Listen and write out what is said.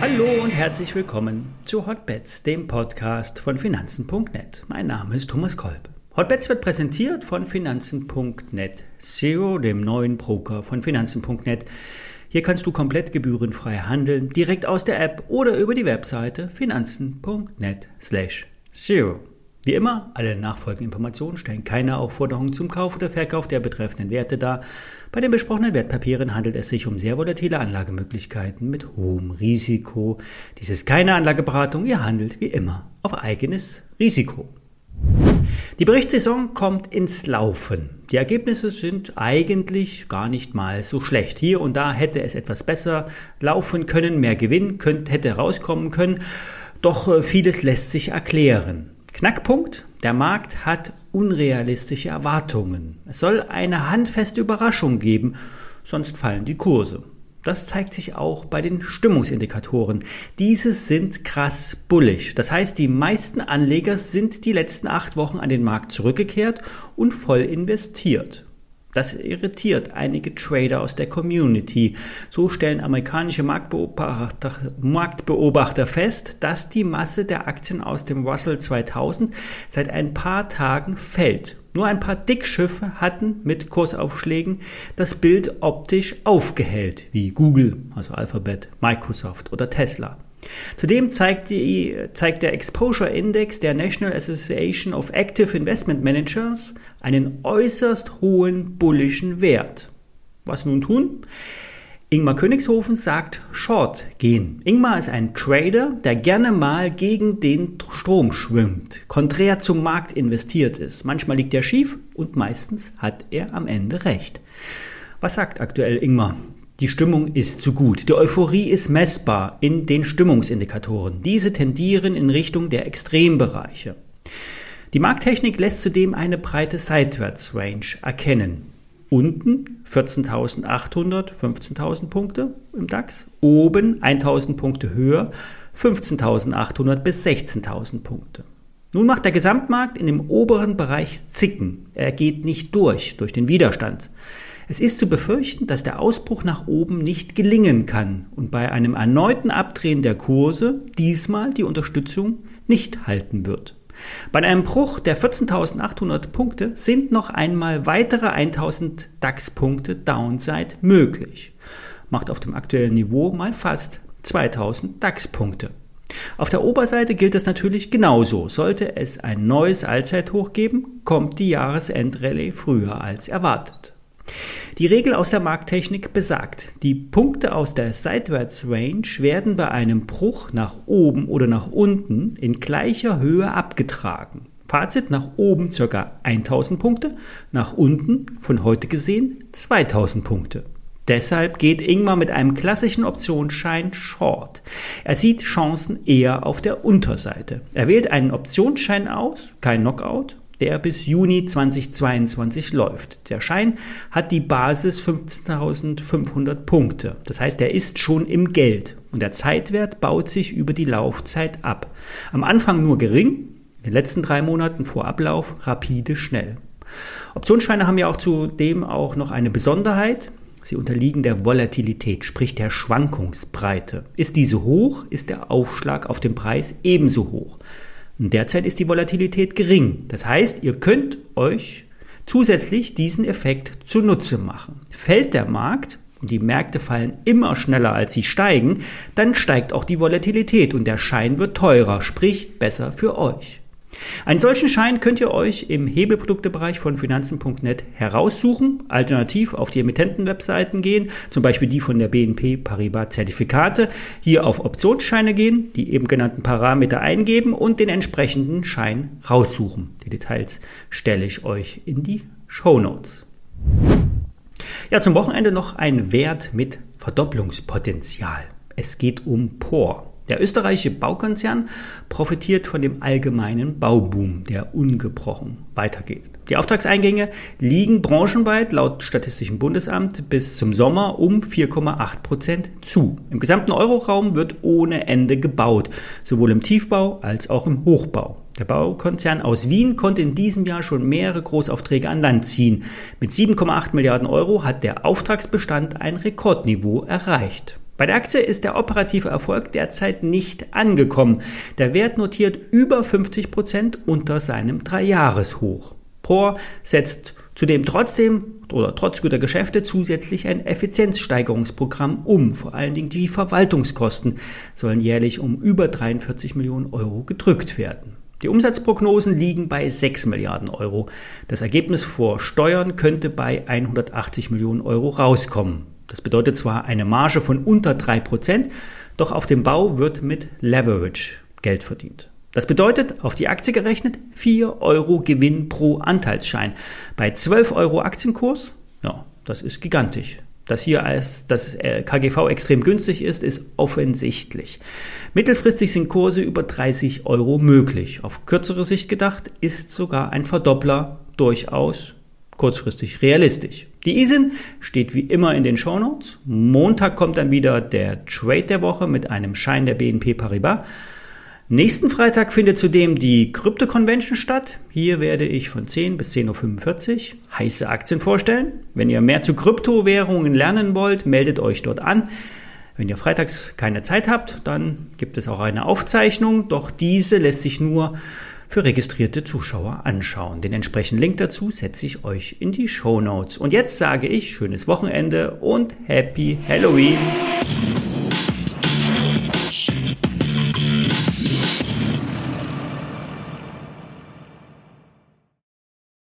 Hallo und herzlich willkommen zu Hotbets, dem Podcast von Finanzen.net. Mein Name ist Thomas Kolb. Hotbets wird präsentiert von Finanzen.net Zero, dem neuen Broker von Finanzen.net. Hier kannst du komplett gebührenfrei handeln, direkt aus der App oder über die Webseite finanzen.net slash zero. Wie immer, alle nachfolgenden Informationen stellen keine Aufforderung zum Kauf oder Verkauf der betreffenden Werte dar. Bei den besprochenen Wertpapieren handelt es sich um sehr volatile Anlagemöglichkeiten mit hohem Risiko. Dies ist keine Anlageberatung, ihr handelt wie immer auf eigenes Risiko. Die Berichtssaison kommt ins Laufen. Die Ergebnisse sind eigentlich gar nicht mal so schlecht. Hier und da hätte es etwas besser laufen können, mehr Gewinn könnte, hätte rauskommen können. Doch äh, vieles lässt sich erklären. Knackpunkt, der Markt hat unrealistische Erwartungen. Es soll eine handfeste Überraschung geben, sonst fallen die Kurse. Das zeigt sich auch bei den Stimmungsindikatoren. Diese sind krass bullig. Das heißt, die meisten Anleger sind die letzten acht Wochen an den Markt zurückgekehrt und voll investiert. Das irritiert einige Trader aus der Community. So stellen amerikanische Marktbeobachter, Marktbeobachter, fest, dass die Masse der Aktien aus dem Russell 2000 seit ein paar Tagen fällt. Nur ein paar Dickschiffe hatten mit Kursaufschlägen das Bild optisch aufgehellt, wie Google, also Alphabet, Microsoft oder Tesla. Zudem zeigt, die, zeigt, der Exposure Index der National Association of Active Investment Managers einen äußerst hohen bullischen Wert. Was nun tun? Ingmar Königshofen sagt Short gehen. Ingmar ist ein Trader, der gerne mal gegen den Strom schwimmt, konträr zum Markt investiert ist. Manchmal liegt er schief und meistens hat er am Ende recht. Was sagt aktuell Ingmar? Die Stimmung ist zu gut. Die Euphorie ist messbar in den Stimmungsindikatoren. Diese tendieren in Richtung der Extrembereiche. Die Markttechnik lässt zudem eine breite Seitwärtsrange erkennen. Unten 14.800, 15.000 Punkte im DAX. Oben 1.000 Punkte höher, 15.800 bis 16.000 Punkte. Nun macht der Gesamtmarkt in dem oberen Bereich Zicken. Er geht nicht durch, durch den Widerstand. Es ist zu befürchten, dass der Ausbruch nach oben nicht gelingen kann und bei einem erneuten Abdrehen der Kurse diesmal die Unterstützung nicht halten wird. Bei einem Bruch der 14.800 Punkte sind noch einmal weitere 1.000 DAX-Punkte Downside möglich. Macht auf dem aktuellen Niveau mal fast 2.000 DAX-Punkte. Auf der Oberseite gilt es natürlich genauso. Sollte es ein neues Allzeithoch geben, kommt die Jahresendrallye früher als erwartet. Die Regel aus der Markttechnik besagt, die Punkte aus der Seitwärtsrange werden bei einem Bruch nach oben oder nach unten in gleicher Höhe abgetragen. Fazit nach oben ca. 1000 Punkte, nach unten von heute gesehen 2000 Punkte. Deshalb geht Ingmar mit einem klassischen Optionsschein Short. Er sieht Chancen eher auf der Unterseite. Er wählt einen Optionsschein aus, kein Knockout, der bis Juni 2022 läuft. Der Schein hat die Basis 15.500 Punkte. Das heißt, er ist schon im Geld und der Zeitwert baut sich über die Laufzeit ab. Am Anfang nur gering, in den letzten drei Monaten vor Ablauf rapide schnell. Optionsscheine haben ja auch zudem auch noch eine Besonderheit. Sie unterliegen der Volatilität, sprich der Schwankungsbreite. Ist diese hoch, ist der Aufschlag auf dem Preis ebenso hoch. Und derzeit ist die Volatilität gering. Das heißt, ihr könnt euch zusätzlich diesen Effekt zunutze machen. Fällt der Markt und die Märkte fallen immer schneller als sie steigen, dann steigt auch die Volatilität und der Schein wird teurer, sprich besser für euch. Einen solchen Schein könnt ihr euch im Hebelproduktebereich von Finanzen.net heraussuchen, alternativ auf die Emittenten-Webseiten gehen, zum Beispiel die von der BNP Paribas Zertifikate, hier auf Optionsscheine gehen, die eben genannten Parameter eingeben und den entsprechenden Schein raussuchen. Die Details stelle ich euch in die Show Notes. Ja, zum Wochenende noch ein Wert mit Verdopplungspotenzial. Es geht um POR. Der österreichische Baukonzern profitiert von dem allgemeinen Bauboom, der ungebrochen weitergeht. Die Auftragseingänge liegen branchenweit laut Statistischem Bundesamt bis zum Sommer um 4,8 Prozent zu. Im gesamten Euroraum wird ohne Ende gebaut, sowohl im Tiefbau als auch im Hochbau. Der Baukonzern aus Wien konnte in diesem Jahr schon mehrere Großaufträge an Land ziehen. Mit 7,8 Milliarden Euro hat der Auftragsbestand ein Rekordniveau erreicht. Bei der Aktie ist der operative Erfolg derzeit nicht angekommen. Der Wert notiert über 50 Prozent unter seinem Dreijahreshoch. POR setzt zudem trotzdem oder trotz guter Geschäfte zusätzlich ein Effizienzsteigerungsprogramm um. Vor allen Dingen die Verwaltungskosten sollen jährlich um über 43 Millionen Euro gedrückt werden. Die Umsatzprognosen liegen bei 6 Milliarden Euro. Das Ergebnis vor Steuern könnte bei 180 Millionen Euro rauskommen. Das bedeutet zwar eine Marge von unter 3%, doch auf dem Bau wird mit Leverage Geld verdient. Das bedeutet, auf die Aktie gerechnet, 4 Euro Gewinn pro Anteilsschein. Bei 12 Euro Aktienkurs, ja, das ist gigantisch. Dass hier als das äh, KGV extrem günstig ist, ist offensichtlich. Mittelfristig sind Kurse über 30 Euro möglich. Auf kürzere Sicht gedacht ist sogar ein Verdoppler durchaus kurzfristig realistisch. Die ISIN steht wie immer in den Shownotes. Montag kommt dann wieder der Trade der Woche mit einem Schein der BNP Paribas. Nächsten Freitag findet zudem die Krypto Convention statt. Hier werde ich von 10 bis 10.45 Uhr heiße Aktien vorstellen. Wenn ihr mehr zu Kryptowährungen lernen wollt, meldet euch dort an. Wenn ihr freitags keine Zeit habt, dann gibt es auch eine Aufzeichnung, doch diese lässt sich nur für registrierte Zuschauer anschauen. Den entsprechenden Link dazu setze ich euch in die Show Notes. Und jetzt sage ich schönes Wochenende und Happy Halloween!